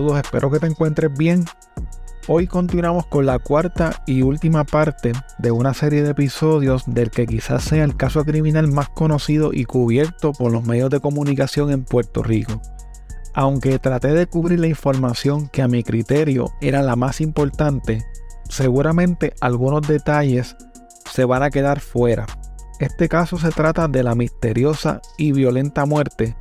Espero que te encuentres bien. Hoy continuamos con la cuarta y última parte de una serie de episodios del que quizás sea el caso criminal más conocido y cubierto por los medios de comunicación en Puerto Rico. Aunque traté de cubrir la información que a mi criterio era la más importante, seguramente algunos detalles se van a quedar fuera. Este caso se trata de la misteriosa y violenta muerte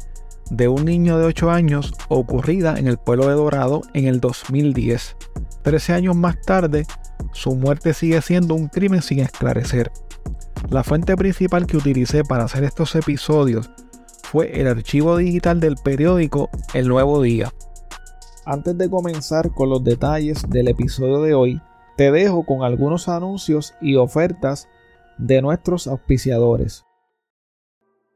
de un niño de 8 años ocurrida en el pueblo de Dorado en el 2010. 13 años más tarde, su muerte sigue siendo un crimen sin esclarecer. La fuente principal que utilicé para hacer estos episodios fue el archivo digital del periódico El Nuevo Día. Antes de comenzar con los detalles del episodio de hoy, te dejo con algunos anuncios y ofertas de nuestros auspiciadores.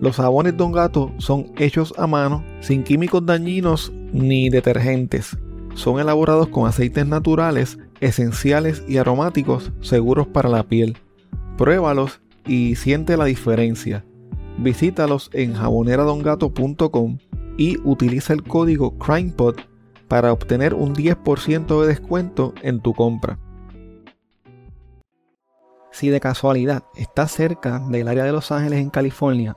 los jabones Don Gato son hechos a mano, sin químicos dañinos ni detergentes. Son elaborados con aceites naturales, esenciales y aromáticos seguros para la piel. Pruébalos y siente la diferencia. Visítalos en jaboneradongato.com y utiliza el código CrimePod para obtener un 10% de descuento en tu compra. Si de casualidad estás cerca del área de Los Ángeles en California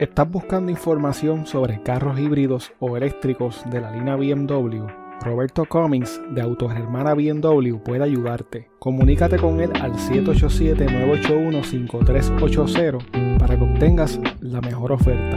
¿Estás buscando información sobre carros híbridos o eléctricos de la línea BMW? Roberto Cummings de Autogermana BMW puede ayudarte. Comunícate con él al 787-981-5380 para que obtengas la mejor oferta.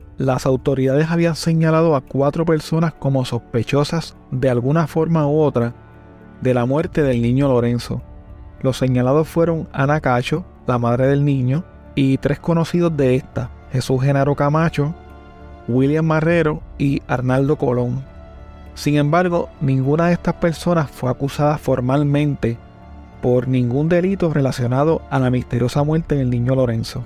las autoridades habían señalado a cuatro personas como sospechosas de alguna forma u otra de la muerte del niño Lorenzo. Los señalados fueron Ana Cacho, la madre del niño, y tres conocidos de esta, Jesús Genaro Camacho, William Marrero y Arnaldo Colón. Sin embargo, ninguna de estas personas fue acusada formalmente por ningún delito relacionado a la misteriosa muerte del niño Lorenzo.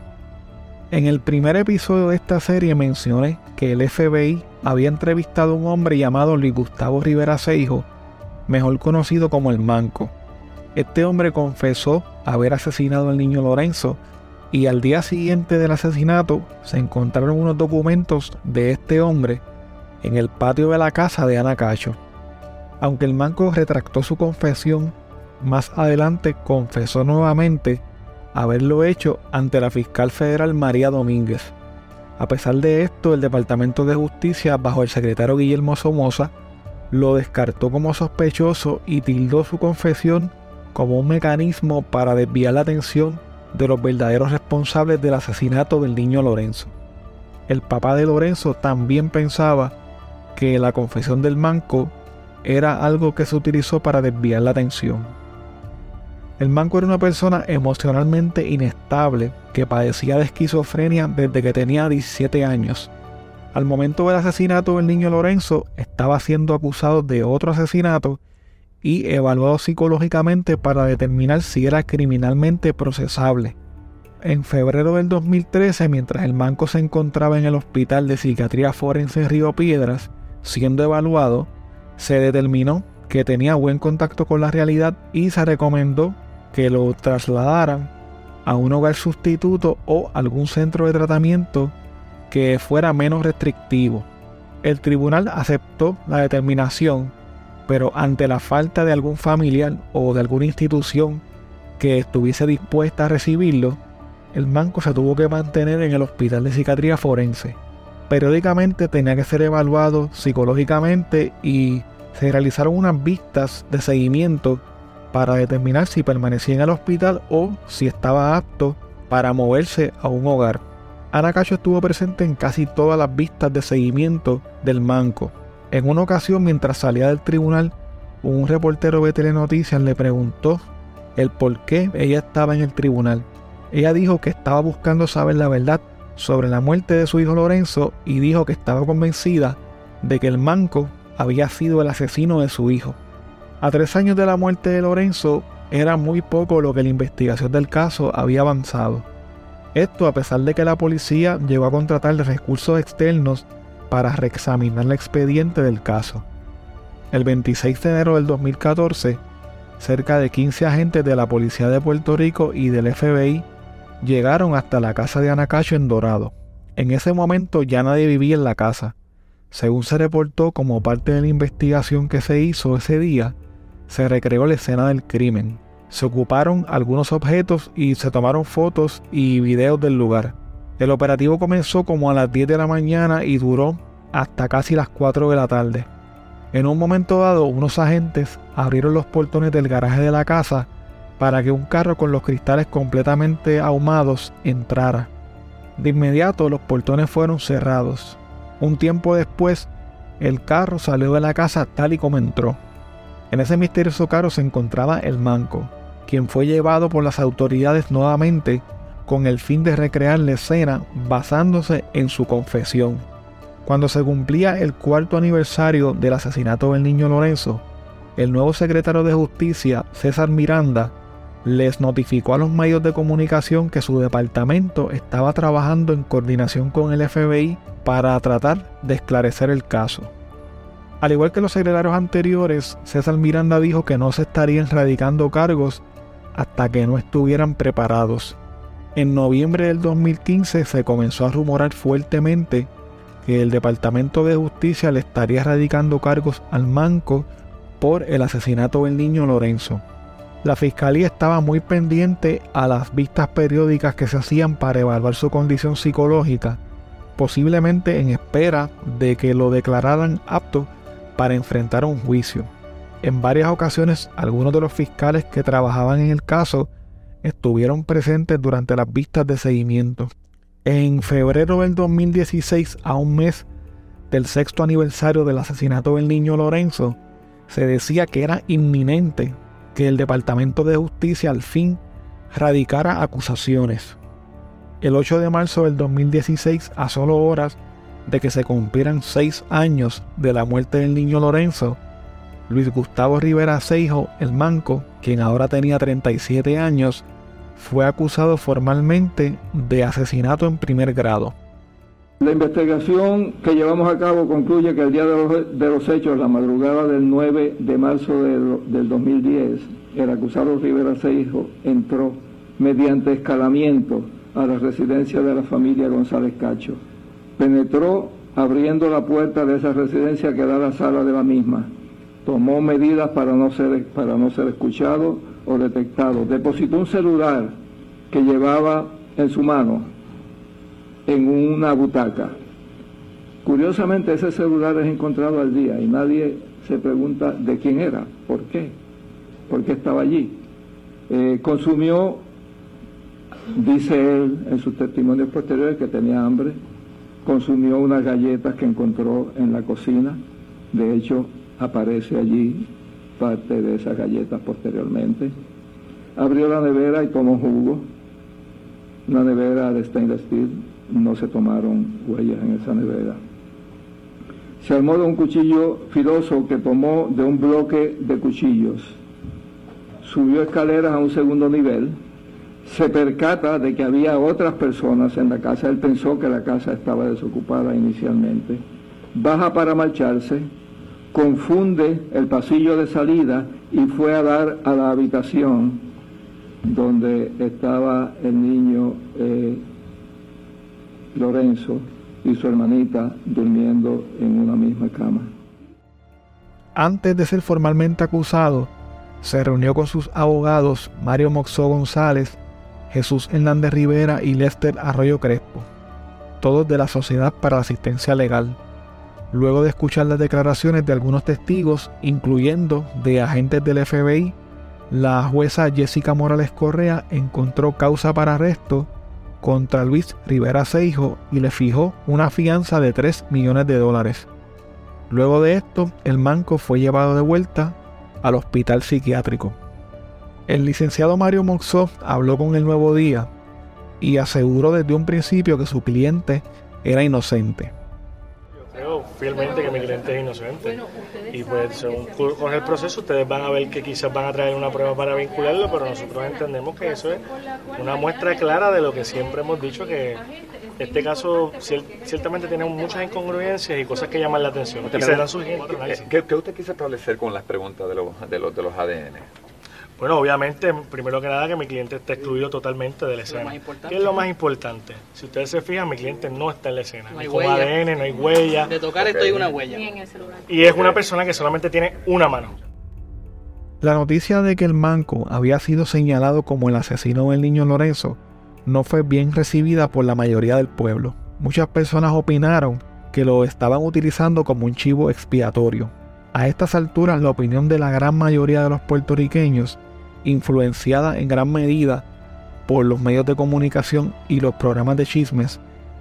En el primer episodio de esta serie mencioné que el FBI había entrevistado a un hombre llamado Luis Gustavo Rivera Seijo, mejor conocido como el Manco. Este hombre confesó haber asesinado al niño Lorenzo y al día siguiente del asesinato se encontraron unos documentos de este hombre en el patio de la casa de Ana Cacho. Aunque el Manco retractó su confesión, más adelante confesó nuevamente haberlo hecho ante la fiscal federal María Domínguez. A pesar de esto, el Departamento de Justicia, bajo el secretario Guillermo Somoza, lo descartó como sospechoso y tildó su confesión como un mecanismo para desviar la atención de los verdaderos responsables del asesinato del niño Lorenzo. El papá de Lorenzo también pensaba que la confesión del manco era algo que se utilizó para desviar la atención. El manco era una persona emocionalmente inestable que padecía de esquizofrenia desde que tenía 17 años. Al momento del asesinato del niño Lorenzo estaba siendo acusado de otro asesinato y evaluado psicológicamente para determinar si era criminalmente procesable. En febrero del 2013, mientras el manco se encontraba en el Hospital de Psiquiatría Forense en Río Piedras, siendo evaluado, Se determinó que tenía buen contacto con la realidad y se recomendó que lo trasladaran a un hogar sustituto o algún centro de tratamiento que fuera menos restrictivo. El tribunal aceptó la determinación, pero ante la falta de algún familiar o de alguna institución que estuviese dispuesta a recibirlo, el manco se tuvo que mantener en el Hospital de Psiquiatría Forense. Periódicamente tenía que ser evaluado psicológicamente y se realizaron unas vistas de seguimiento para determinar si permanecía en el hospital o si estaba apto para moverse a un hogar. Ana Cacho estuvo presente en casi todas las vistas de seguimiento del manco. En una ocasión, mientras salía del tribunal, un reportero de Telenoticias le preguntó el por qué ella estaba en el tribunal. Ella dijo que estaba buscando saber la verdad sobre la muerte de su hijo Lorenzo y dijo que estaba convencida de que el manco había sido el asesino de su hijo. A tres años de la muerte de Lorenzo, era muy poco lo que la investigación del caso había avanzado. Esto a pesar de que la policía llegó a contratar recursos externos para reexaminar el expediente del caso. El 26 de enero del 2014, cerca de 15 agentes de la Policía de Puerto Rico y del FBI llegaron hasta la casa de Anacacho en Dorado. En ese momento ya nadie vivía en la casa. Según se reportó como parte de la investigación que se hizo ese día, se recreó la escena del crimen se ocuparon algunos objetos y se tomaron fotos y videos del lugar. El operativo comenzó como a las 10 de la mañana y duró hasta casi las 4 de la tarde. En un momento dado, unos agentes abrieron los portones del garaje de la casa para que un carro con los cristales completamente ahumados entrara. De inmediato los portones fueron cerrados. Un tiempo después, el carro salió de la casa tal y como entró. En ese misterioso carro se encontraba el manco, quien fue llevado por las autoridades nuevamente con el fin de recrear la escena basándose en su confesión. Cuando se cumplía el cuarto aniversario del asesinato del niño Lorenzo, el nuevo secretario de Justicia, César Miranda, les notificó a los medios de comunicación que su departamento estaba trabajando en coordinación con el FBI para tratar de esclarecer el caso. Al igual que los secretarios anteriores, César Miranda dijo que no se estarían radicando cargos hasta que no estuvieran preparados. En noviembre del 2015 se comenzó a rumorar fuertemente que el Departamento de Justicia le estaría radicando cargos al Manco por el asesinato del niño Lorenzo. La fiscalía estaba muy pendiente a las vistas periódicas que se hacían para evaluar su condición psicológica, posiblemente en espera de que lo declararan apto para enfrentar un juicio. En varias ocasiones, algunos de los fiscales que trabajaban en el caso estuvieron presentes durante las vistas de seguimiento. En febrero del 2016, a un mes del sexto aniversario del asesinato del niño Lorenzo, se decía que era inminente que el Departamento de Justicia al fin radicara acusaciones. El 8 de marzo del 2016, a solo horas de que se cumplieran seis años de la muerte del niño Lorenzo, Luis Gustavo Rivera Seijo, el Manco, quien ahora tenía 37 años, fue acusado formalmente de asesinato en primer grado. La investigación que llevamos a cabo concluye que el día de los, hechos, la madrugada del 9 de marzo del 2010, el acusado Rivera Seijo entró mediante escalamiento a la residencia de la familia González Cacho. Penetró abriendo la puerta de esa residencia que da la sala de la misma tomó medidas para no ser, para no ser escuchado o detectado. Depositó un celular que llevaba en su mano en una butaca. Curiosamente ese celular es encontrado al día y nadie se pregunta de quién era, por qué, por qué estaba allí. Eh, consumió, dice él en sus testimonios posteriores, que tenía hambre, consumió unas galletas que encontró en la cocina, de hecho aparece allí parte de esas galletas posteriormente. Abrió la nevera y tomó jugo. Una nevera de stainless steel, no se tomaron huellas en esa nevera. Se armó de un cuchillo filoso que tomó de un bloque de cuchillos. Subió escaleras a un segundo nivel. Se percata de que había otras personas en la casa. Él pensó que la casa estaba desocupada inicialmente. Baja para marcharse confunde el pasillo de salida y fue a dar a la habitación donde estaba el niño eh, Lorenzo y su hermanita durmiendo en una misma cama. Antes de ser formalmente acusado, se reunió con sus abogados Mario Moxó González, Jesús Hernández Rivera y Lester Arroyo Crespo, todos de la Sociedad para la Asistencia Legal. Luego de escuchar las declaraciones de algunos testigos, incluyendo de agentes del FBI, la jueza Jessica Morales Correa encontró causa para arresto contra Luis Rivera Seijo y le fijó una fianza de 3 millones de dólares. Luego de esto, el manco fue llevado de vuelta al hospital psiquiátrico. El licenciado Mario Moxó habló con el Nuevo Día y aseguró desde un principio que su cliente era inocente fielmente que mi cliente es inocente. Y pues según con el proceso ustedes van a ver que quizás van a traer una prueba para vincularlo, pero nosotros entendemos que eso es una muestra clara de lo que siempre hemos dicho, que este caso ciertamente tiene muchas incongruencias y cosas que llaman la atención. ¿Qué, ¿Qué, usted quiso establecer con las preguntas de los, de los, de los ADN? Bueno, obviamente, primero que nada, que mi cliente esté excluido totalmente de la escena. ¿Qué es lo más importante? Si ustedes se fijan, mi cliente no está en la escena. No hay huella. ADN, no hay huella. De tocar estoy una huella. Y es una persona que solamente tiene una mano. La noticia de que el manco había sido señalado como el asesino del niño Lorenzo no fue bien recibida por la mayoría del pueblo. Muchas personas opinaron que lo estaban utilizando como un chivo expiatorio. A estas alturas, la opinión de la gran mayoría de los puertorriqueños influenciada en gran medida por los medios de comunicación y los programas de chismes,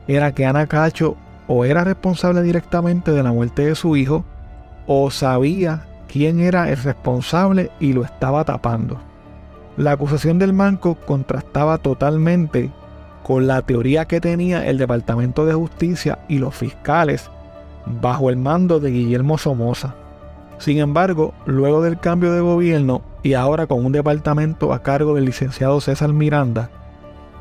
era que Ana Cacho o era responsable directamente de la muerte de su hijo o sabía quién era el responsable y lo estaba tapando. La acusación del manco contrastaba totalmente con la teoría que tenía el Departamento de Justicia y los fiscales bajo el mando de Guillermo Somoza. Sin embargo, luego del cambio de gobierno y ahora con un departamento a cargo del licenciado César Miranda,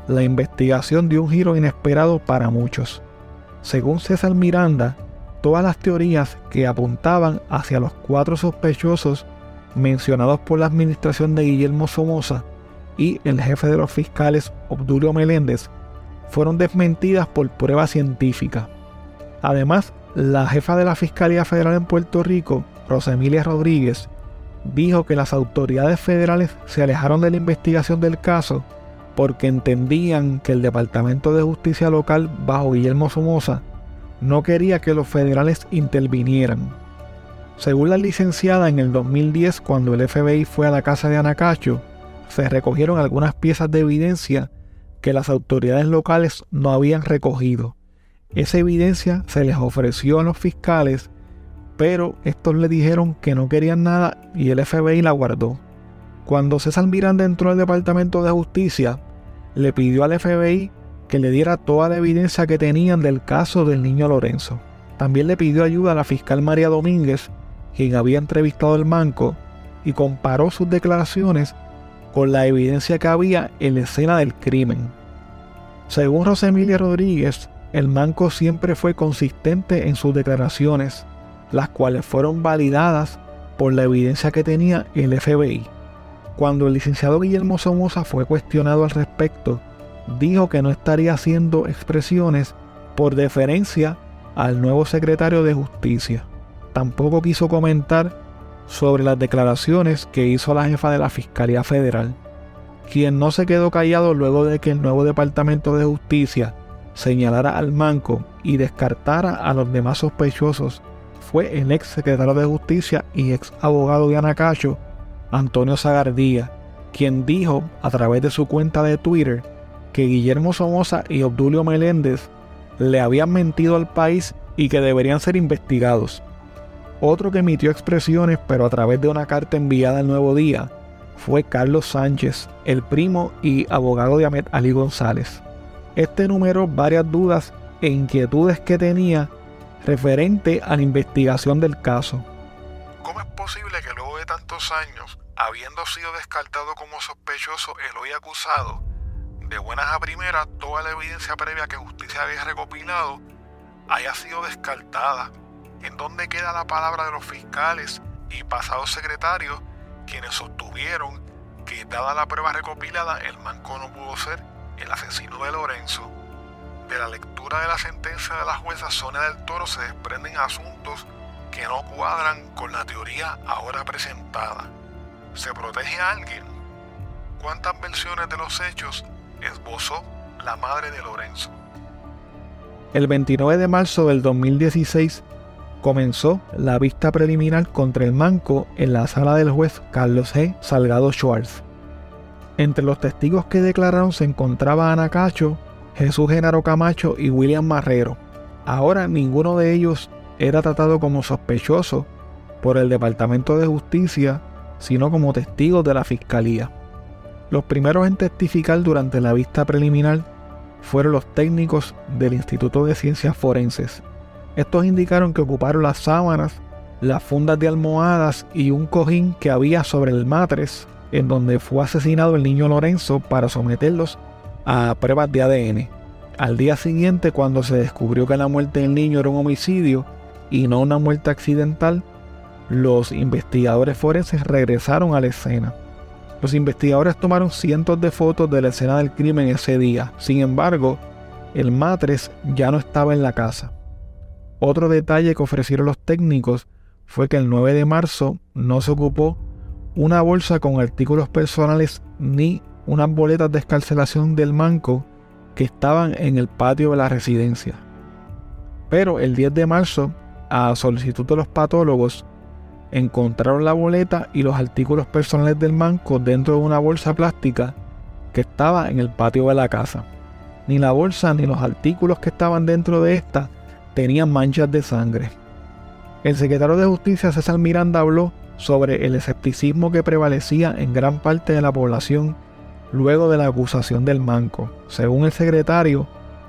la investigación dio un giro inesperado para muchos. Según César Miranda, todas las teorías que apuntaban hacia los cuatro sospechosos mencionados por la administración de Guillermo Somoza y el jefe de los fiscales Obdulio Meléndez fueron desmentidas por prueba científica. Además, la jefa de la Fiscalía Federal en Puerto Rico, Rosemilia Rodríguez, dijo que las autoridades federales se alejaron de la investigación del caso porque entendían que el Departamento de Justicia Local bajo Guillermo Somoza no quería que los federales intervinieran. Según la licenciada, en el 2010, cuando el FBI fue a la casa de Anacacho, se recogieron algunas piezas de evidencia que las autoridades locales no habían recogido. Esa evidencia se les ofreció a los fiscales pero estos le dijeron que no querían nada y el FBI la guardó. Cuando César Miranda entró al Departamento de Justicia, le pidió al FBI que le diera toda la evidencia que tenían del caso del niño Lorenzo. También le pidió ayuda a la fiscal María Domínguez, quien había entrevistado al manco, y comparó sus declaraciones con la evidencia que había en la escena del crimen. Según Rosemilia Rodríguez, el manco siempre fue consistente en sus declaraciones las cuales fueron validadas por la evidencia que tenía el FBI. Cuando el licenciado Guillermo Somoza fue cuestionado al respecto, dijo que no estaría haciendo expresiones por deferencia al nuevo secretario de Justicia. Tampoco quiso comentar sobre las declaraciones que hizo la jefa de la Fiscalía Federal, quien no se quedó callado luego de que el nuevo Departamento de Justicia señalara al manco y descartara a los demás sospechosos fue el ex secretario de Justicia y ex abogado de Anacacho, Antonio Zagardía, quien dijo a través de su cuenta de Twitter que Guillermo Somoza y Obdulio Meléndez le habían mentido al país y que deberían ser investigados. Otro que emitió expresiones, pero a través de una carta enviada al Nuevo Día, fue Carlos Sánchez, el primo y abogado de Ahmed Ali González. Este número varias dudas e inquietudes que tenía referente a la investigación del caso. ¿Cómo es posible que luego de tantos años, habiendo sido descartado como sospechoso el hoy acusado, de buenas a primeras toda la evidencia previa que justicia había recopilado haya sido descartada ¿En dónde queda la palabra de los fiscales y pasados secretarios quienes sostuvieron que dada la prueba recopilada el manco no pudo ser el asesino de Lorenzo? De la lectura de la sentencia de la jueza Sonia del Toro se desprenden asuntos que no cuadran con la teoría ahora presentada. ¿Se protege a alguien? ¿Cuántas versiones de los hechos esbozó la madre de Lorenzo? El 29 de marzo del 2016 comenzó la vista preliminar contra el manco en la sala del juez Carlos G. Salgado Schwartz. Entre los testigos que declararon se encontraba Ana Cacho, Jesús Genaro Camacho y William Marrero. Ahora ninguno de ellos era tratado como sospechoso por el Departamento de Justicia, sino como testigos de la Fiscalía. Los primeros en testificar durante la vista preliminar fueron los técnicos del Instituto de Ciencias Forenses. Estos indicaron que ocuparon las sábanas, las fundas de almohadas y un cojín que había sobre el matres en donde fue asesinado el niño Lorenzo para someterlos a pruebas de ADN. Al día siguiente, cuando se descubrió que la muerte del niño era un homicidio y no una muerte accidental, los investigadores forenses regresaron a la escena. Los investigadores tomaron cientos de fotos de la escena del crimen ese día. Sin embargo, el matres ya no estaba en la casa. Otro detalle que ofrecieron los técnicos fue que el 9 de marzo no se ocupó una bolsa con artículos personales ni unas boletas de escarcelación del manco que estaban en el patio de la residencia. Pero el 10 de marzo, a solicitud de los patólogos, encontraron la boleta y los artículos personales del manco dentro de una bolsa plástica que estaba en el patio de la casa. Ni la bolsa ni los artículos que estaban dentro de esta tenían manchas de sangre. El secretario de Justicia César Miranda habló sobre el escepticismo que prevalecía en gran parte de la población luego de la acusación del manco. Según el secretario,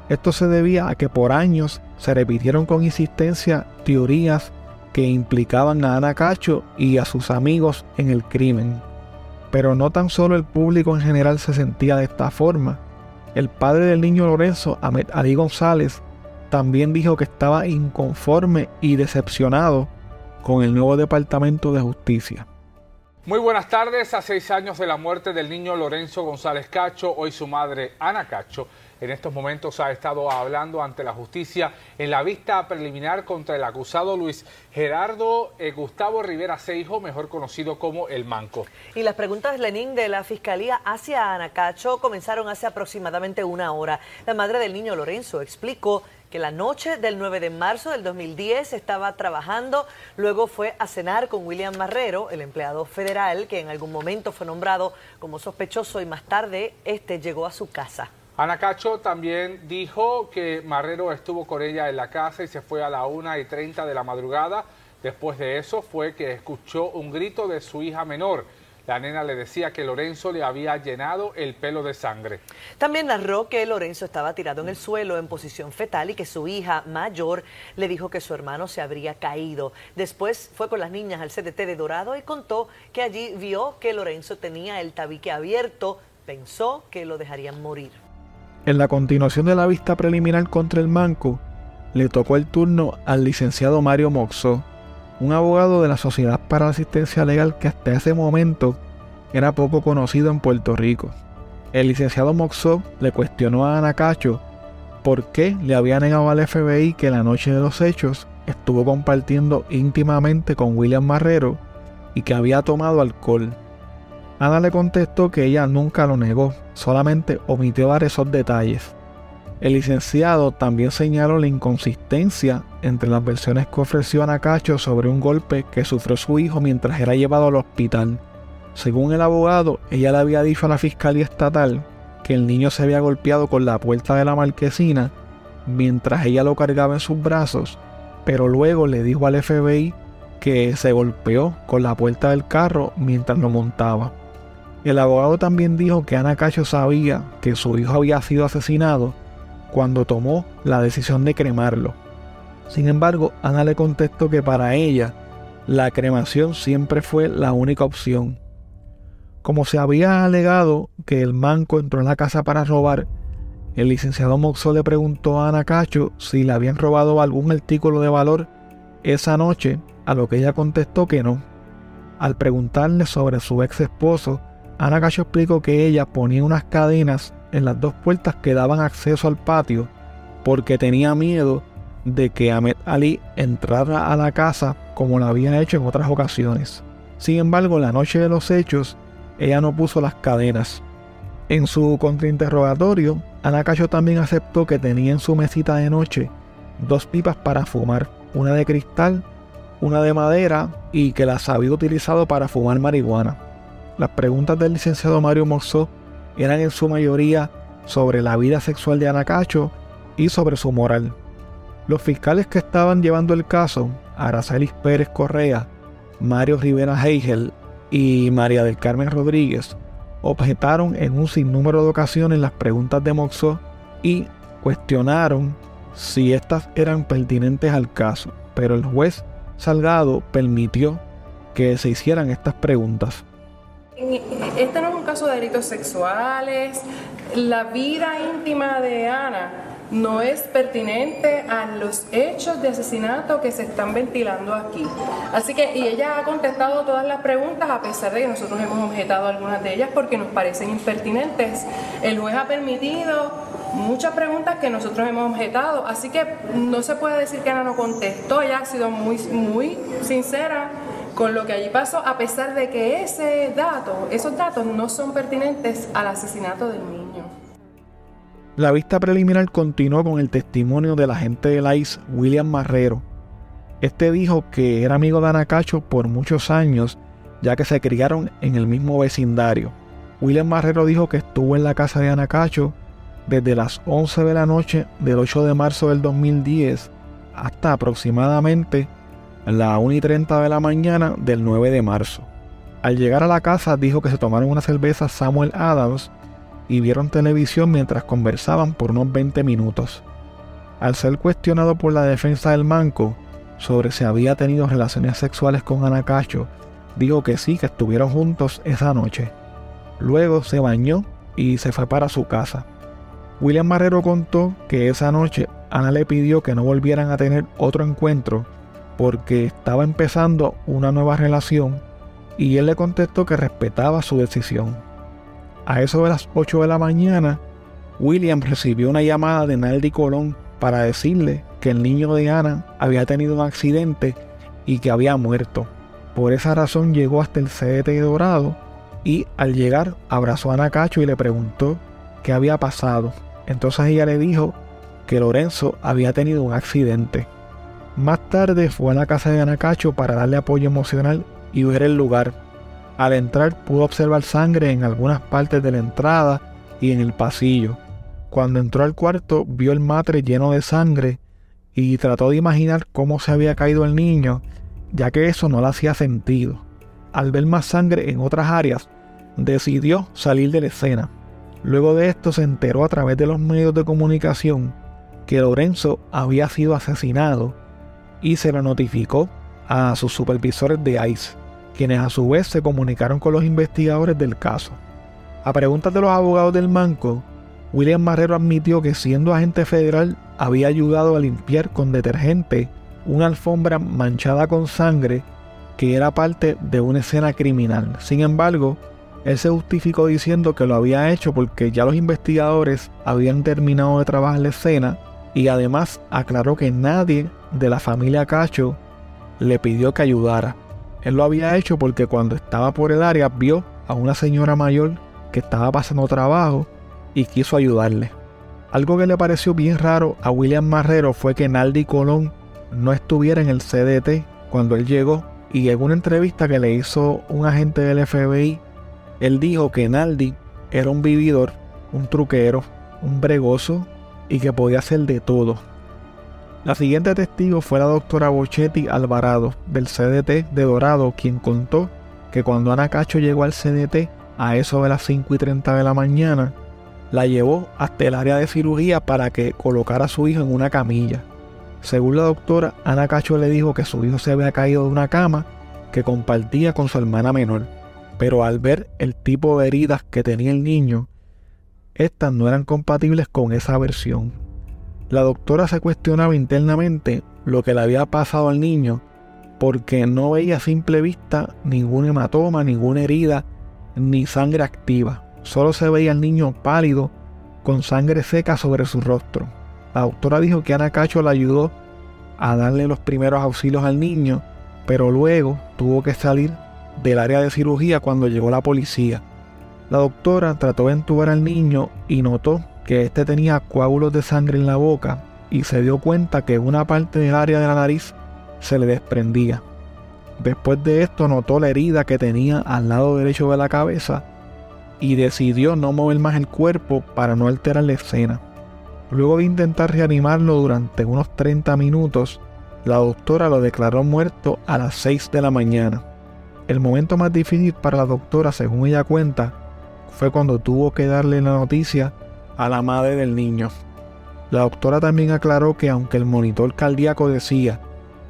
esto se debía a que por años se repitieron con insistencia teorías que implicaban a Ana Cacho y a sus amigos en el crimen. Pero no tan solo el público en general se sentía de esta forma. El padre del niño Lorenzo, Ahmed Ali González, también dijo que estaba inconforme y decepcionado con el nuevo Departamento de Justicia. Muy buenas tardes. A seis años de la muerte del niño Lorenzo González Cacho, hoy su madre Ana Cacho en estos momentos ha estado hablando ante la justicia en la vista preliminar contra el acusado Luis Gerardo eh, Gustavo Rivera Seijo, mejor conocido como El Manco. Y las preguntas, Lenín, de la Fiscalía hacia Ana Cacho comenzaron hace aproximadamente una hora. La madre del niño Lorenzo explicó que la noche del 9 de marzo del 2010 estaba trabajando, luego fue a cenar con William Marrero, el empleado federal que en algún momento fue nombrado como sospechoso y más tarde este llegó a su casa. Ana Cacho también dijo que Marrero estuvo con ella en la casa y se fue a la 1 y 30 de la madrugada. Después de eso fue que escuchó un grito de su hija menor la nena le decía que Lorenzo le había llenado el pelo de sangre. También narró que Lorenzo estaba tirado en el suelo en posición fetal y que su hija mayor le dijo que su hermano se habría caído. Después fue con las niñas al CDT de Dorado y contó que allí vio que Lorenzo tenía el tabique abierto. Pensó que lo dejarían morir. En la continuación de la vista preliminar contra el Manco, le tocó el turno al licenciado Mario Moxo, un abogado de la Sociedad para la Asistencia Legal que hasta ese momento era poco conocido en Puerto Rico. El licenciado Moxo le cuestionó a Ana Cacho por qué le había negado al FBI que la noche de los hechos estuvo compartiendo íntimamente con William Marrero y que había tomado alcohol. Ana le contestó que ella nunca lo negó, solamente omitió dar esos detalles. El licenciado también señaló la inconsistencia entre las versiones que ofreció Anacacho sobre un golpe que sufrió su hijo mientras era llevado al hospital. Según el abogado, ella le había dicho a la fiscalía estatal que el niño se había golpeado con la puerta de la marquesina mientras ella lo cargaba en sus brazos, pero luego le dijo al FBI que se golpeó con la puerta del carro mientras lo montaba. El abogado también dijo que Ana Cacho sabía que su hijo había sido asesinado cuando tomó la decisión de cremarlo. Sin embargo, Ana le contestó que para ella la cremación siempre fue la única opción. Como se había alegado que el manco entró en la casa para robar, el licenciado Moxo le preguntó a Ana Cacho si le habían robado algún artículo de valor esa noche, a lo que ella contestó que no. Al preguntarle sobre su ex esposo, Ana Cacho explicó que ella ponía unas cadenas en las dos puertas que daban acceso al patio porque tenía miedo de que Ahmed Ali entrara a la casa como lo había hecho en otras ocasiones. Sin embargo, la noche de los hechos, ella no puso las cadenas. En su contrainterrogatorio, Ana Cacho también aceptó que tenía en su mesita de noche dos pipas para fumar, una de cristal, una de madera y que las había utilizado para fumar marihuana. Las preguntas del licenciado Mario Morzó eran en su mayoría sobre la vida sexual de Ana Cacho y sobre su moral. Los fiscales que estaban llevando el caso, Aracelis Pérez Correa, Mario Rivera Heigel y María del Carmen Rodríguez, objetaron en un sinnúmero de ocasiones las preguntas de Moxó y cuestionaron si éstas eran pertinentes al caso, pero el juez Salgado permitió que se hicieran estas preguntas. Este no es un caso de delitos sexuales. La vida íntima de Ana no es pertinente a los hechos de asesinato que se están ventilando aquí. Así que, y ella ha contestado todas las preguntas a pesar de que nosotros hemos objetado algunas de ellas porque nos parecen impertinentes. El juez ha permitido muchas preguntas que nosotros hemos objetado, así que no se puede decir que Ana no contestó, ella ha sido muy, muy sincera con lo que allí pasó, a pesar de que ese dato, esos datos no son pertinentes al asesinato del niño. La vista preliminar continuó con el testimonio del agente del ICE, William Marrero. Este dijo que era amigo de Anacacho por muchos años, ya que se criaron en el mismo vecindario. William Marrero dijo que estuvo en la casa de Anacacho desde las 11 de la noche del 8 de marzo del 2010 hasta aproximadamente las 1 y 30 de la mañana del 9 de marzo. Al llegar a la casa dijo que se tomaron una cerveza Samuel Adams y vieron televisión mientras conversaban por unos 20 minutos. Al ser cuestionado por la defensa del manco sobre si había tenido relaciones sexuales con Anacacho, dijo que sí, que estuvieron juntos esa noche. Luego se bañó y se fue para su casa. William Marrero contó que esa noche Ana le pidió que no volvieran a tener otro encuentro porque estaba empezando una nueva relación y él le contestó que respetaba su decisión. A eso de las 8 de la mañana, William recibió una llamada de Naldi Colón para decirle que el niño de Ana había tenido un accidente y que había muerto. Por esa razón llegó hasta el CDT Dorado y al llegar abrazó a Ana Cacho y le preguntó qué había pasado. Entonces ella le dijo que Lorenzo había tenido un accidente. Más tarde fue a la casa de Ana Cacho para darle apoyo emocional y ver el lugar. Al entrar pudo observar sangre en algunas partes de la entrada y en el pasillo. Cuando entró al cuarto vio el matre lleno de sangre y trató de imaginar cómo se había caído el niño, ya que eso no le hacía sentido. Al ver más sangre en otras áreas, decidió salir de la escena. Luego de esto se enteró a través de los medios de comunicación que Lorenzo había sido asesinado y se lo notificó a sus supervisores de ICE quienes a su vez se comunicaron con los investigadores del caso. A preguntas de los abogados del Manco, William Marrero admitió que siendo agente federal había ayudado a limpiar con detergente una alfombra manchada con sangre que era parte de una escena criminal. Sin embargo, él se justificó diciendo que lo había hecho porque ya los investigadores habían terminado de trabajar la escena y además aclaró que nadie de la familia Cacho le pidió que ayudara. Él lo había hecho porque cuando estaba por el área vio a una señora mayor que estaba pasando trabajo y quiso ayudarle. Algo que le pareció bien raro a William Marrero fue que Naldi Colón no estuviera en el CDT cuando él llegó y en una entrevista que le hizo un agente del FBI, él dijo que Naldi era un vividor, un truquero, un bregoso y que podía hacer de todo. La siguiente testigo fue la doctora Bochetti Alvarado del CDT de Dorado, quien contó que cuando Ana Cacho llegó al CDT a eso de las 5 y 30 de la mañana, la llevó hasta el área de cirugía para que colocara a su hijo en una camilla. Según la doctora, Ana Cacho le dijo que su hijo se había caído de una cama que compartía con su hermana menor, pero al ver el tipo de heridas que tenía el niño, estas no eran compatibles con esa versión. La doctora se cuestionaba internamente lo que le había pasado al niño porque no veía a simple vista ningún hematoma, ninguna herida, ni sangre activa. Solo se veía al niño pálido con sangre seca sobre su rostro. La doctora dijo que Ana Cacho le ayudó a darle los primeros auxilios al niño, pero luego tuvo que salir del área de cirugía cuando llegó la policía. La doctora trató de entubar al niño y notó que éste tenía coágulos de sangre en la boca y se dio cuenta que una parte del área de la nariz se le desprendía. Después de esto notó la herida que tenía al lado derecho de la cabeza y decidió no mover más el cuerpo para no alterar la escena. Luego de intentar reanimarlo durante unos 30 minutos, la doctora lo declaró muerto a las 6 de la mañana. El momento más difícil para la doctora, según ella cuenta, fue cuando tuvo que darle la noticia a la madre del niño. La doctora también aclaró que aunque el monitor cardíaco decía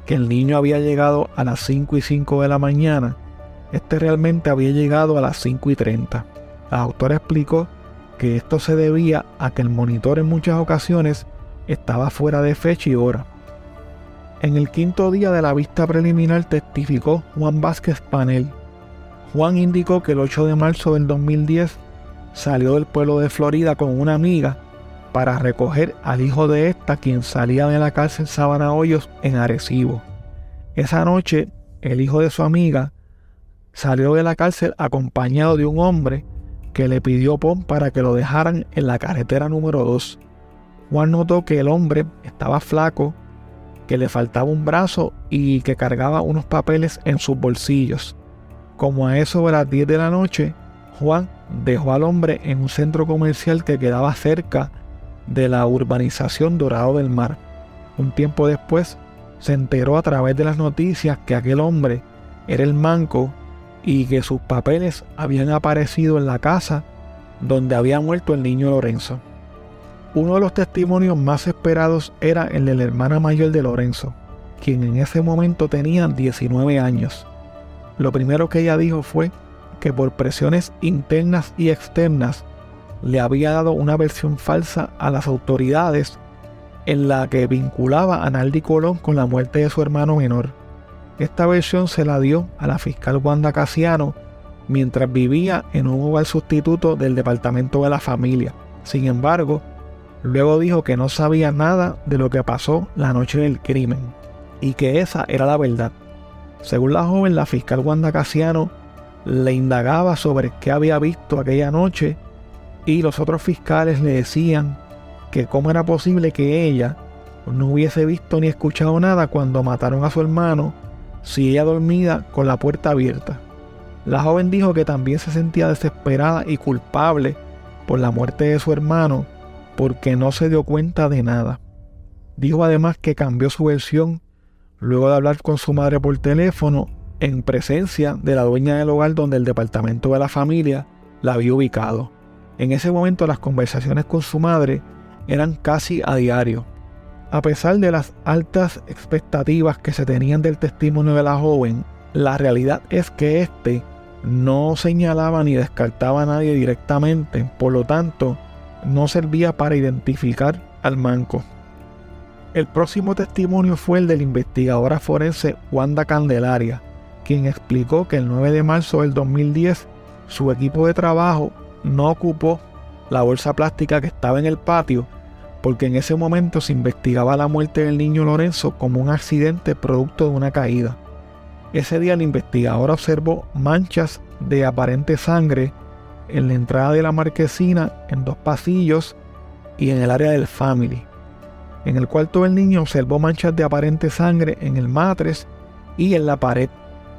que el niño había llegado a las 5 y 5 de la mañana, este realmente había llegado a las 5 y 30. La doctora explicó que esto se debía a que el monitor en muchas ocasiones estaba fuera de fecha y hora. En el quinto día de la vista preliminar testificó Juan Vázquez Panel. Juan indicó que el 8 de marzo del 2010 salió del pueblo de Florida con una amiga para recoger al hijo de esta quien salía de la cárcel Sabana Hoyos en Arecibo. Esa noche, el hijo de su amiga salió de la cárcel acompañado de un hombre que le pidió pon para que lo dejaran en la carretera número 2. Juan notó que el hombre estaba flaco, que le faltaba un brazo y que cargaba unos papeles en sus bolsillos. Como a eso de las 10 de la noche, Juan dejó al hombre en un centro comercial que quedaba cerca de la urbanización Dorado del Mar. Un tiempo después se enteró a través de las noticias que aquel hombre era el manco y que sus papeles habían aparecido en la casa donde había muerto el niño Lorenzo. Uno de los testimonios más esperados era el de la hermana mayor de Lorenzo, quien en ese momento tenía 19 años. Lo primero que ella dijo fue que por presiones internas y externas le había dado una versión falsa a las autoridades en la que vinculaba a Naldi Colón con la muerte de su hermano menor. Esta versión se la dio a la fiscal Wanda Casiano mientras vivía en un hogar sustituto del Departamento de la Familia. Sin embargo, luego dijo que no sabía nada de lo que pasó la noche del crimen y que esa era la verdad. Según la joven, la fiscal Wanda Casiano le indagaba sobre qué había visto aquella noche y los otros fiscales le decían que cómo era posible que ella no hubiese visto ni escuchado nada cuando mataron a su hermano si ella dormía con la puerta abierta. La joven dijo que también se sentía desesperada y culpable por la muerte de su hermano porque no se dio cuenta de nada. Dijo además que cambió su versión luego de hablar con su madre por teléfono en presencia de la dueña del hogar donde el departamento de la familia la había ubicado. En ese momento las conversaciones con su madre eran casi a diario. A pesar de las altas expectativas que se tenían del testimonio de la joven, la realidad es que éste no señalaba ni descartaba a nadie directamente, por lo tanto, no servía para identificar al manco. El próximo testimonio fue el de la investigadora forense Wanda Candelaria, quien explicó que el 9 de marzo del 2010 su equipo de trabajo no ocupó la bolsa plástica que estaba en el patio porque en ese momento se investigaba la muerte del niño Lorenzo como un accidente producto de una caída. Ese día el investigador observó manchas de aparente sangre en la entrada de la marquesina, en dos pasillos y en el área del family. En el cuarto del niño observó manchas de aparente sangre en el matres y en la pared.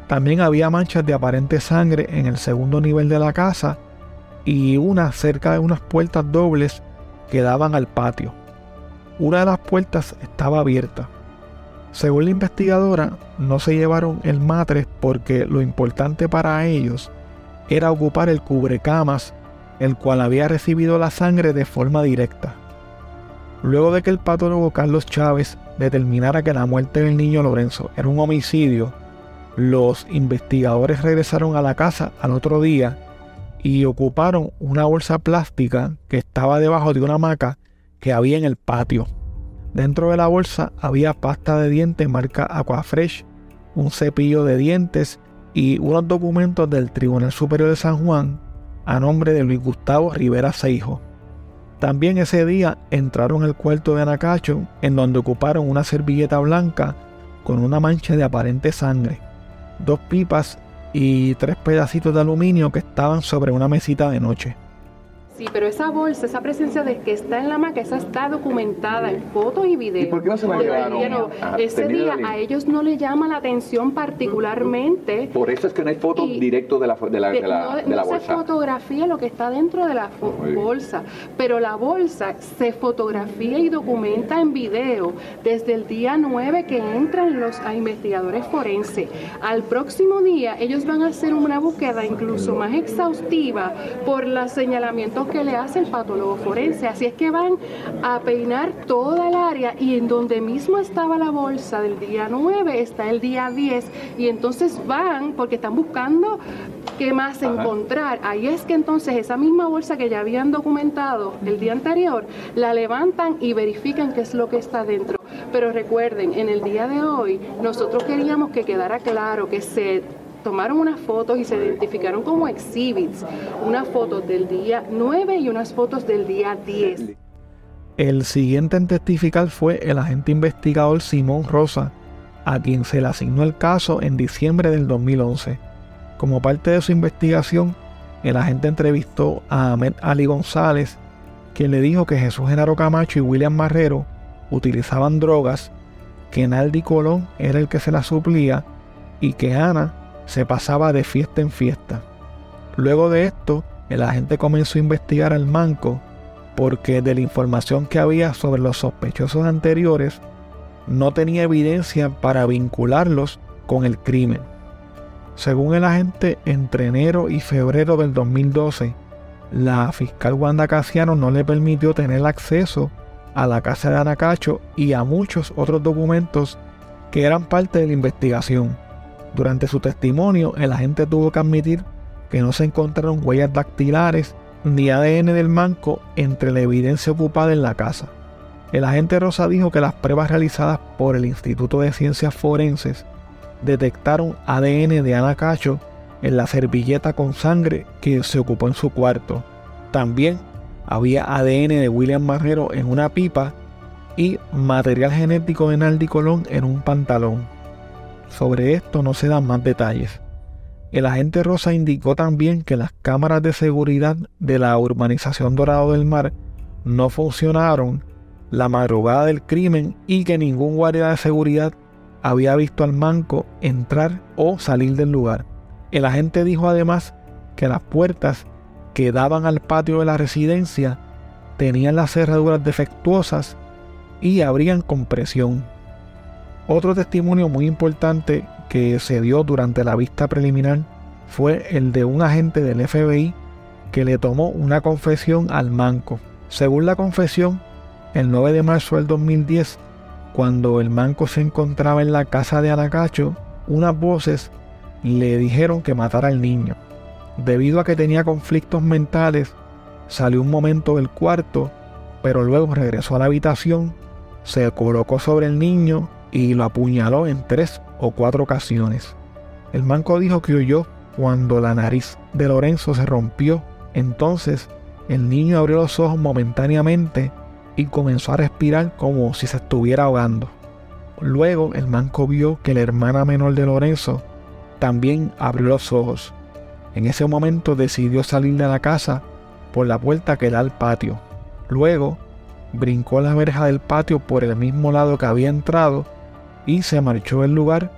También había manchas de aparente sangre en el segundo nivel de la casa y una cerca de unas puertas dobles que daban al patio. Una de las puertas estaba abierta. Según la investigadora, no se llevaron el matres porque lo importante para ellos era ocupar el cubrecamas, el cual había recibido la sangre de forma directa. Luego de que el patólogo Carlos Chávez determinara que la muerte del niño Lorenzo era un homicidio, los investigadores regresaron a la casa al otro día y ocuparon una bolsa plástica que estaba debajo de una hamaca que había en el patio. Dentro de la bolsa había pasta de dientes marca Aquafresh, un cepillo de dientes y unos documentos del Tribunal Superior de San Juan a nombre de Luis Gustavo Rivera Seijo. También ese día entraron al cuarto de Anacacho, en donde ocuparon una servilleta blanca con una mancha de aparente sangre, dos pipas y tres pedacitos de aluminio que estaban sobre una mesita de noche. Sí, pero esa bolsa, esa presencia de que está en la maca, esa está documentada en fotos y videos. ¿Y por qué no se la llevaron? ese día a ellos no les llama la atención particularmente. Por eso es que no hay foto directo de la, de la, de la, de la no bolsa. se fotografía lo que está dentro de la bolsa, pero la bolsa se fotografía y documenta en video desde el día 9 que entran los investigadores forenses. Al próximo día ellos van a hacer una búsqueda incluso más exhaustiva por los señalamientos que le hace el patólogo forense. Así es que van a peinar toda el área y en donde mismo estaba la bolsa del día 9 está el día 10 y entonces van porque están buscando qué más encontrar. Ahí es que entonces esa misma bolsa que ya habían documentado el día anterior, la levantan y verifican qué es lo que está dentro. Pero recuerden, en el día de hoy nosotros queríamos que quedara claro que se tomaron unas fotos y se identificaron como exhibits, unas fotos del día 9 y unas fotos del día 10. El siguiente en testificar fue el agente investigador Simón Rosa, a quien se le asignó el caso en diciembre del 2011. Como parte de su investigación, el agente entrevistó a Ahmed Ali González, quien le dijo que Jesús Genaro Camacho y William Marrero utilizaban drogas, que Naldi Colón era el que se las suplía y que Ana se pasaba de fiesta en fiesta. Luego de esto, el agente comenzó a investigar al manco porque de la información que había sobre los sospechosos anteriores, no tenía evidencia para vincularlos con el crimen. Según el agente, entre enero y febrero del 2012, la fiscal Wanda Casiano no le permitió tener acceso a la casa de Anacacho y a muchos otros documentos que eran parte de la investigación. Durante su testimonio, el agente tuvo que admitir que no se encontraron huellas dactilares ni ADN del manco entre la evidencia ocupada en la casa. El agente Rosa dijo que las pruebas realizadas por el Instituto de Ciencias Forenses detectaron ADN de Ana Cacho en la servilleta con sangre que se ocupó en su cuarto. También había ADN de William Marrero en una pipa y material genético de Naldi Colón en un pantalón. Sobre esto no se dan más detalles. El agente Rosa indicó también que las cámaras de seguridad de la urbanización Dorado del Mar no funcionaron la madrugada del crimen y que ningún guardia de seguridad había visto al manco entrar o salir del lugar. El agente dijo además que las puertas que daban al patio de la residencia tenían las cerraduras defectuosas y abrían con presión. Otro testimonio muy importante que se dio durante la vista preliminar fue el de un agente del FBI que le tomó una confesión al manco. Según la confesión, el 9 de marzo del 2010, cuando el manco se encontraba en la casa de Anacacho, unas voces le dijeron que matara al niño. Debido a que tenía conflictos mentales, salió un momento del cuarto, pero luego regresó a la habitación, se colocó sobre el niño y lo apuñaló en tres o cuatro ocasiones. El manco dijo que huyó cuando la nariz de Lorenzo se rompió. Entonces el niño abrió los ojos momentáneamente y comenzó a respirar como si se estuviera ahogando. Luego el manco vio que la hermana menor de Lorenzo también abrió los ojos. En ese momento decidió salir de la casa por la puerta que da al patio. Luego brincó la verja del patio por el mismo lado que había entrado y se marchó del lugar,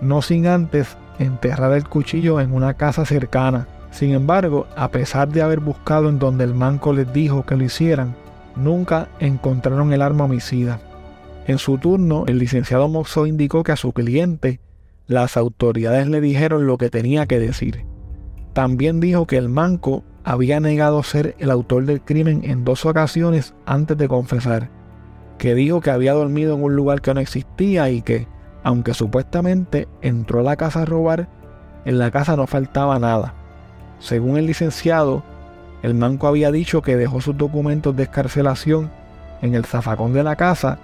no sin antes enterrar el cuchillo en una casa cercana. Sin embargo, a pesar de haber buscado en donde el manco les dijo que lo hicieran, nunca encontraron el arma homicida. En su turno, el licenciado Moxo indicó que a su cliente las autoridades le dijeron lo que tenía que decir. También dijo que el manco había negado ser el autor del crimen en dos ocasiones antes de confesar, que dijo que había dormido en un lugar que no existía y que, aunque supuestamente entró a la casa a robar, en la casa no faltaba nada. Según el licenciado, el manco había dicho que dejó sus documentos de escarcelación en el zafacón de la casa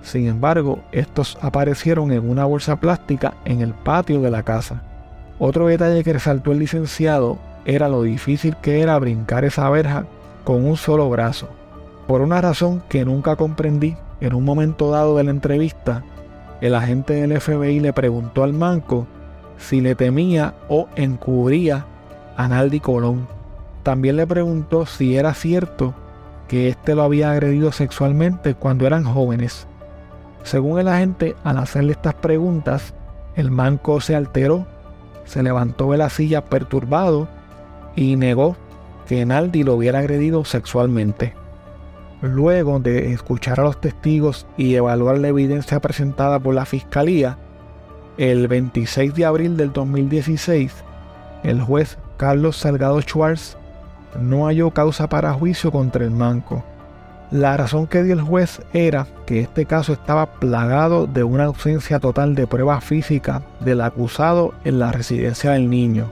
Sin embargo, estos aparecieron en una bolsa plástica en el patio de la casa. Otro detalle que resaltó el licenciado era lo difícil que era brincar esa verja con un solo brazo. Por una razón que nunca comprendí, en un momento dado de la entrevista, el agente del FBI le preguntó al manco si le temía o encubría a Naldi Colón. También le preguntó si era cierto que éste lo había agredido sexualmente cuando eran jóvenes. Según el agente, al hacerle estas preguntas, el manco se alteró, se levantó de la silla perturbado y negó que Naldi lo hubiera agredido sexualmente. Luego de escuchar a los testigos y evaluar la evidencia presentada por la fiscalía, el 26 de abril del 2016, el juez Carlos Salgado Schwartz no halló causa para juicio contra el manco. La razón que dio el juez era que este caso estaba plagado de una ausencia total de prueba física del acusado en la residencia del niño.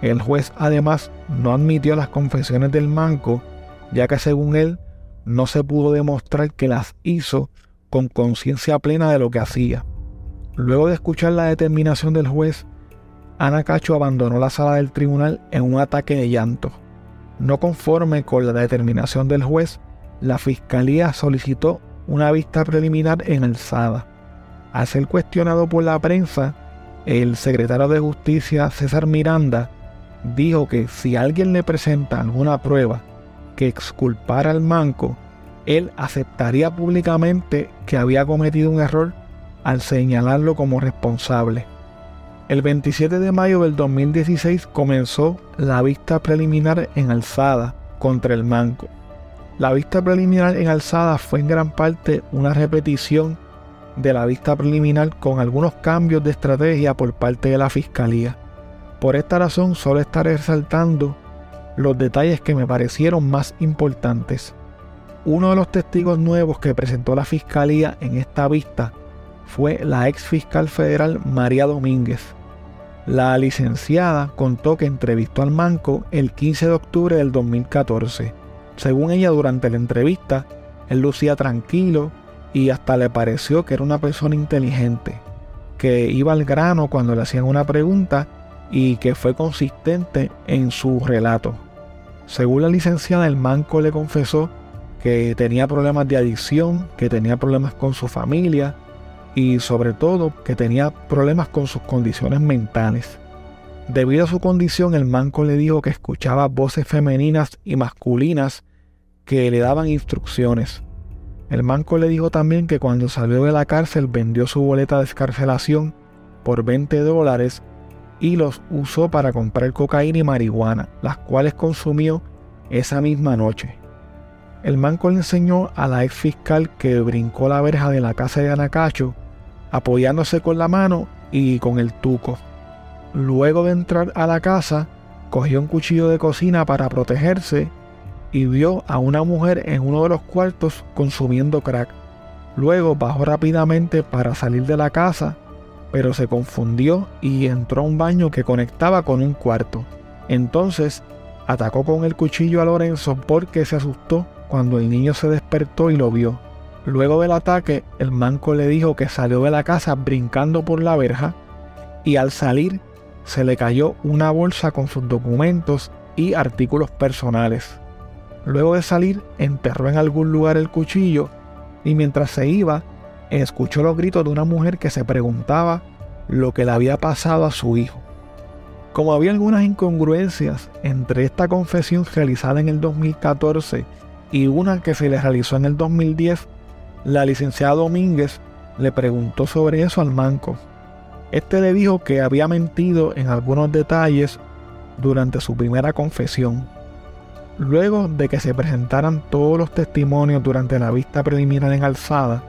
El juez además no admitió las confesiones del manco, ya que según él no se pudo demostrar que las hizo con conciencia plena de lo que hacía. Luego de escuchar la determinación del juez, Ana Cacho abandonó la sala del tribunal en un ataque de llanto. No conforme con la determinación del juez, la fiscalía solicitó una vista preliminar en alzada. Al ser cuestionado por la prensa, el secretario de Justicia César Miranda dijo que si alguien le presenta alguna prueba que exculpara al manco, él aceptaría públicamente que había cometido un error al señalarlo como responsable. El 27 de mayo del 2016 comenzó la vista preliminar en alzada contra el manco. La vista preliminar en alzada fue en gran parte una repetición de la vista preliminar con algunos cambios de estrategia por parte de la fiscalía. Por esta razón solo estaré resaltando los detalles que me parecieron más importantes. Uno de los testigos nuevos que presentó la fiscalía en esta vista fue la ex fiscal federal María Domínguez. La licenciada contó que entrevistó al Manco el 15 de octubre del 2014. Según ella, durante la entrevista, él lucía tranquilo y hasta le pareció que era una persona inteligente, que iba al grano cuando le hacían una pregunta y que fue consistente en su relato. Según la licenciada, el manco le confesó que tenía problemas de adicción, que tenía problemas con su familia y sobre todo que tenía problemas con sus condiciones mentales. Debido a su condición, el manco le dijo que escuchaba voces femeninas y masculinas que le daban instrucciones. El manco le dijo también que cuando salió de la cárcel vendió su boleta de escarcelación por 20 dólares y los usó para comprar cocaína y marihuana, las cuales consumió esa misma noche. El manco le enseñó a la ex fiscal que brincó la verja de la casa de Anacacho, apoyándose con la mano y con el tuco. Luego de entrar a la casa, cogió un cuchillo de cocina para protegerse y vio a una mujer en uno de los cuartos consumiendo crack. Luego bajó rápidamente para salir de la casa pero se confundió y entró a un baño que conectaba con un cuarto. Entonces atacó con el cuchillo a Lorenzo porque se asustó cuando el niño se despertó y lo vio. Luego del ataque, el manco le dijo que salió de la casa brincando por la verja y al salir se le cayó una bolsa con sus documentos y artículos personales. Luego de salir, enterró en algún lugar el cuchillo y mientras se iba, escuchó los gritos de una mujer que se preguntaba lo que le había pasado a su hijo. Como había algunas incongruencias entre esta confesión realizada en el 2014 y una que se le realizó en el 2010, la licenciada Domínguez le preguntó sobre eso al manco. Este le dijo que había mentido en algunos detalles durante su primera confesión. Luego de que se presentaran todos los testimonios durante la vista preliminar en alzada,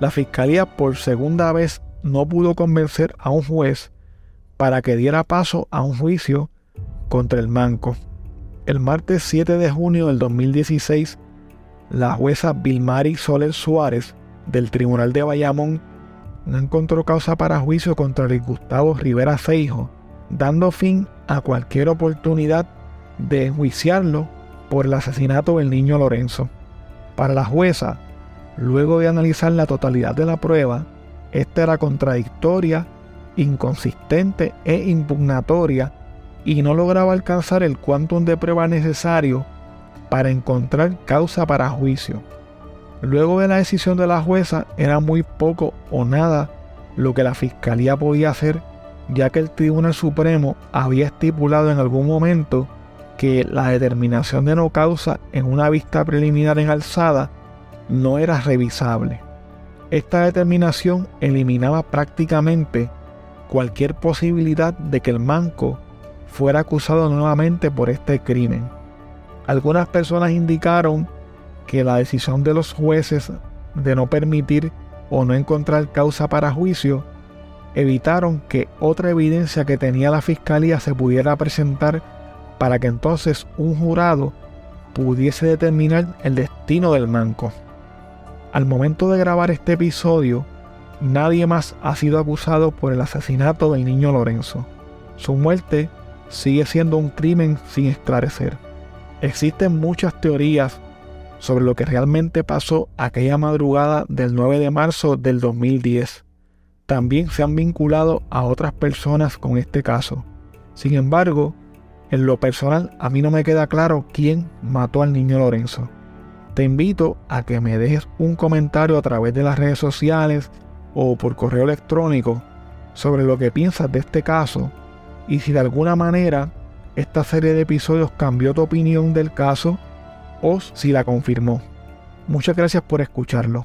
la fiscalía por segunda vez no pudo convencer a un juez para que diera paso a un juicio contra el manco. El martes 7 de junio del 2016, la jueza Vilmari Soler Suárez del Tribunal de Bayamón no encontró causa para juicio contra el Gustavo Rivera Feijo, dando fin a cualquier oportunidad de enjuiciarlo por el asesinato del niño Lorenzo. Para la jueza, Luego de analizar la totalidad de la prueba, esta era contradictoria, inconsistente e impugnatoria y no lograba alcanzar el quantum de prueba necesario para encontrar causa para juicio. Luego de la decisión de la jueza era muy poco o nada lo que la fiscalía podía hacer, ya que el Tribunal Supremo había estipulado en algún momento que la determinación de no causa en una vista preliminar en alzada no era revisable. Esta determinación eliminaba prácticamente cualquier posibilidad de que el manco fuera acusado nuevamente por este crimen. Algunas personas indicaron que la decisión de los jueces de no permitir o no encontrar causa para juicio evitaron que otra evidencia que tenía la fiscalía se pudiera presentar para que entonces un jurado pudiese determinar el destino del manco. Al momento de grabar este episodio, nadie más ha sido acusado por el asesinato del niño Lorenzo. Su muerte sigue siendo un crimen sin esclarecer. Existen muchas teorías sobre lo que realmente pasó aquella madrugada del 9 de marzo del 2010. También se han vinculado a otras personas con este caso. Sin embargo, en lo personal a mí no me queda claro quién mató al niño Lorenzo. Te invito a que me dejes un comentario a través de las redes sociales o por correo electrónico sobre lo que piensas de este caso y si de alguna manera esta serie de episodios cambió tu opinión del caso o si la confirmó. Muchas gracias por escucharlo.